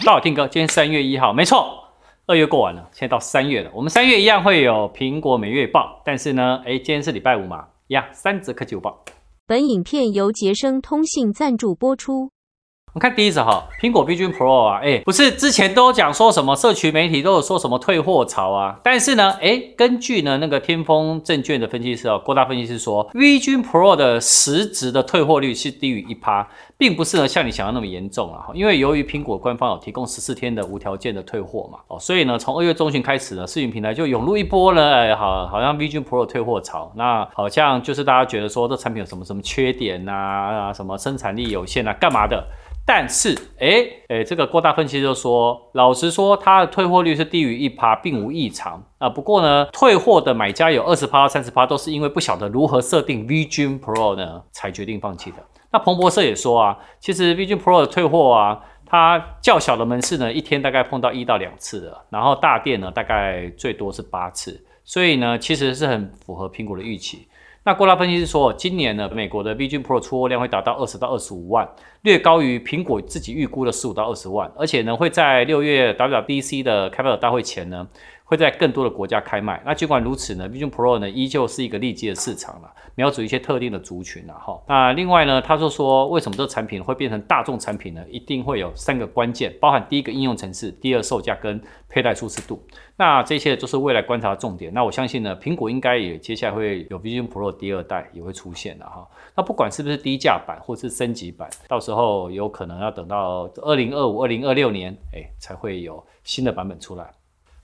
大家好听歌，今天三月一号，没错，二月过完了，现在到三月了。我们三月一样会有苹果每月报，但是呢，哎，今天是礼拜五嘛，一样，三折科技报。本影片由杰生通信赞助播出。我们看第一则哈，苹果 Vision Pro 啊，哎，不是之前都讲说什么社群媒体都有说什么退货潮啊，但是呢，哎，根据呢那个天风证券的分析师哦，郭大分析师说，Vision Pro 的实质的退货率是低于一趴，并不是呢像你想要那么严重啊，因为由于苹果官方有提供十四天的无条件的退货嘛，哦，所以呢从二月中旬开始呢，视频平台就涌入一波呢，哎，好，好像 Vision Pro 退货潮，那好像就是大家觉得说这产品有什么什么缺点呐，啊，什么生产力有限啊，干嘛的？但是，哎、欸、哎、这个郭大分析就说，老实说，它的退货率是低于一趴，并无异常啊。不过呢，退货的买家有二十趴到三十趴，都是因为不晓得如何设定 V 级 Pro 呢，才决定放弃的。那彭博社也说啊，其实 V 级 Pro 的退货啊，它较小的门市呢，一天大概碰到一到两次的，然后大店呢，大概最多是八次，所以呢，其实是很符合苹果的预期。那郭拉分析师说，今年呢，美国的 Vision Pro 出货量会达到二十到二十五万，略高于苹果自己预估的十五到二十万，而且呢，会在六月 WWDC 的开发者大会前呢。会在更多的国家开卖。那尽管如此呢，Vision Pro 呢依旧是一个利基的市场了，瞄准一些特定的族群了哈。那另外呢，他就说为什么这个产品会变成大众产品呢？一定会有三个关键，包含第一个应用程式，第二售价跟佩戴舒适度。那这些就是未来观察的重点。那我相信呢，苹果应该也接下来会有 Vision Pro 第二代也会出现的哈。那不管是不是低价版或是升级版，到时候有可能要等到二零二五、二零二六年，哎，才会有新的版本出来。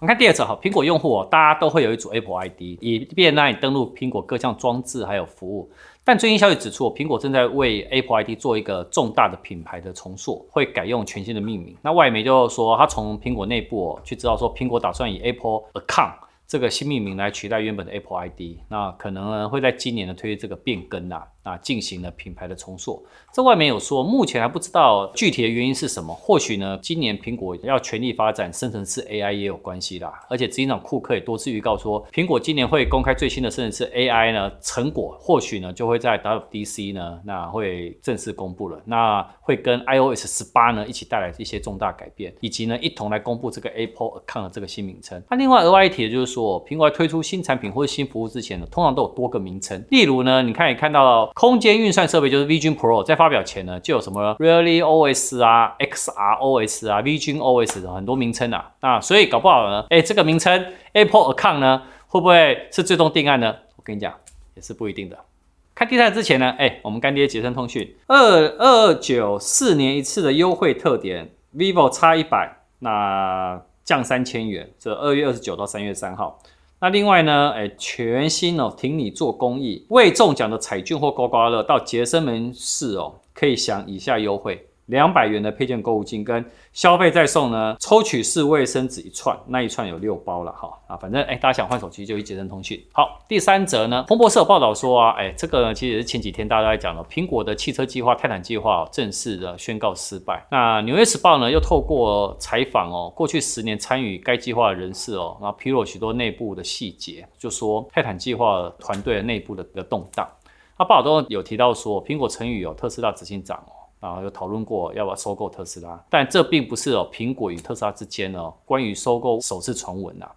你看第二则哈，苹果用户哦，大家都会有一组 Apple ID，以便让你登录苹果各项装置还有服务。但最新消息指出，苹果正在为 Apple ID 做一个重大的品牌的重塑，会改用全新的命名。那外媒就说，他从苹果内部哦去知道说，苹果打算以 Apple Account 这个新命名来取代原本的 Apple ID，那可能呢会在今年呢推这个变更啊。啊，进行了品牌的重塑。这外面有说，目前还不知道具体的原因是什么。或许呢，今年苹果要全力发展生成式 AI 也有关系啦。而且执行长库克也多次预告说，苹果今年会公开最新的生成式 AI 呢成果，或许呢就会在 WDC 呢那会正式公布了。那会跟 iOS 十八呢一起带来一些重大改变，以及呢一同来公布这个 Apple Account 的这个新名称。那另外额外一提的就是说，苹果在推出新产品或者新服务之前呢，通常都有多个名称。例如呢，你看也看到。空间运算设备就是 Vision Pro，在发表前呢，就有什么 Really OS 啊、XR OS 啊、Vision OS 的很多名称啊。那所以搞不好呢，哎，这个名称 Apple Account 呢，会不会是最终定案呢？我跟你讲，也是不一定的。看第三之前呢，哎，我们干爹杰森通讯二二九四年一次的优惠特点，Vivo X 一百，那降三千元，这二月二十九到三月三号。那另外呢，哎，全新哦，挺你做公益，未中奖的彩券或刮刮乐，到杰森门市哦，可以享以下优惠。两百元的配件购物金跟消费再送呢，抽取式卫生纸一串，那一串有六包了哈啊，反正哎，大家想换手机就去捷成通讯。好，第三则呢，彭博社报道说啊，哎，这个呢其实也是前几天大家都在讲的，苹果的汽车计划泰坦计划正式的宣告失败。那纽约时报呢又透过采访哦，过去十年参与该计划的人士哦，然后披露许多内部的细节，就说泰坦计划团队内部的一个动荡。那报道中有提到说，苹果曾与有特斯拉执行长哦。啊有讨论过要不要收购特斯拉，但这并不是哦，苹果与特斯拉之间哦，关于收购首次传闻呐。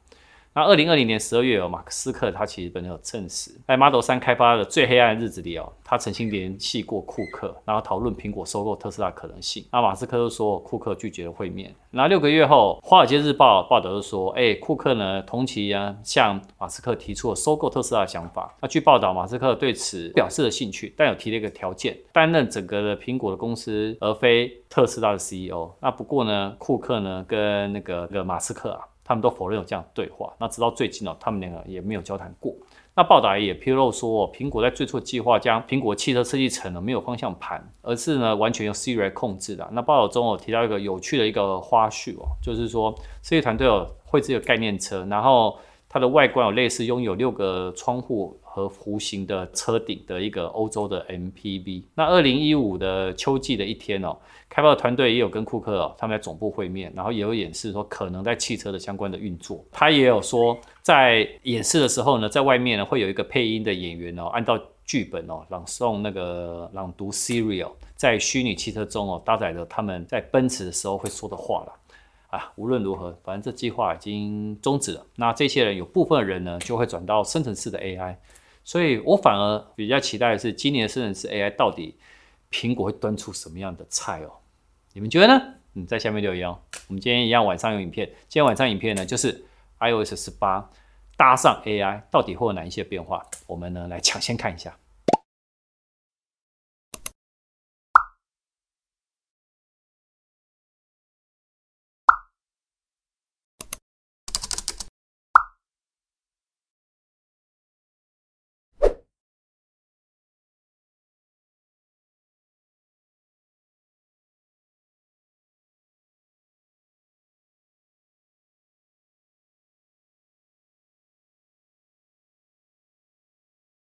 那二零二零年十二月有马斯克他其实本人有证实，在 Model 3开发的最黑暗的日子里哦，他曾经联系过库克，然后讨论苹果收购特斯拉可能性。那马斯克就说库克拒绝了会面。那六个月后，华尔街日报报道就说，哎，库克呢同期啊向马斯克提出了收购特斯拉的想法。那据报道，马斯克对此表示了兴趣，但有提了一个条件，担任整个的苹果的公司，而非特斯拉的 CEO。那不过呢，库克呢跟那个那个马斯克啊。他们都否认有这样的对话。那直到最近呢，他们两个也没有交谈过。那报道也披露说，苹果在最初的计划将苹果汽车设计成了没有方向盘，而是呢完全用 Siri 来控制的。那报道中我提到一个有趣的一个花絮哦，就是说设计团队有绘制一个概念车，然后它的外观有类似拥有六个窗户和弧形的车顶的一个欧洲的 MPV。那二零一五的秋季的一天哦。开发的团队也有跟库克哦，他们在总部会面，然后也有演示说可能在汽车的相关的运作。他也有说，在演示的时候呢，在外面呢会有一个配音的演员哦，按照剧本哦朗诵那个朗读 Siri 在虚拟汽车中哦搭载着他们在奔驰的时候会说的话了。啊，无论如何，反正这计划已经终止了。那这些人有部分人呢，就会转到生成式的 AI。所以我反而比较期待的是，今年的生成式 AI 到底苹果会端出什么样的菜哦？你们觉得呢？嗯，在下面留言哦。我们今天一样晚上有影片，今天晚上影片呢就是 iOS 十八搭上 AI，到底会有哪一些变化？我们呢来抢先看一下。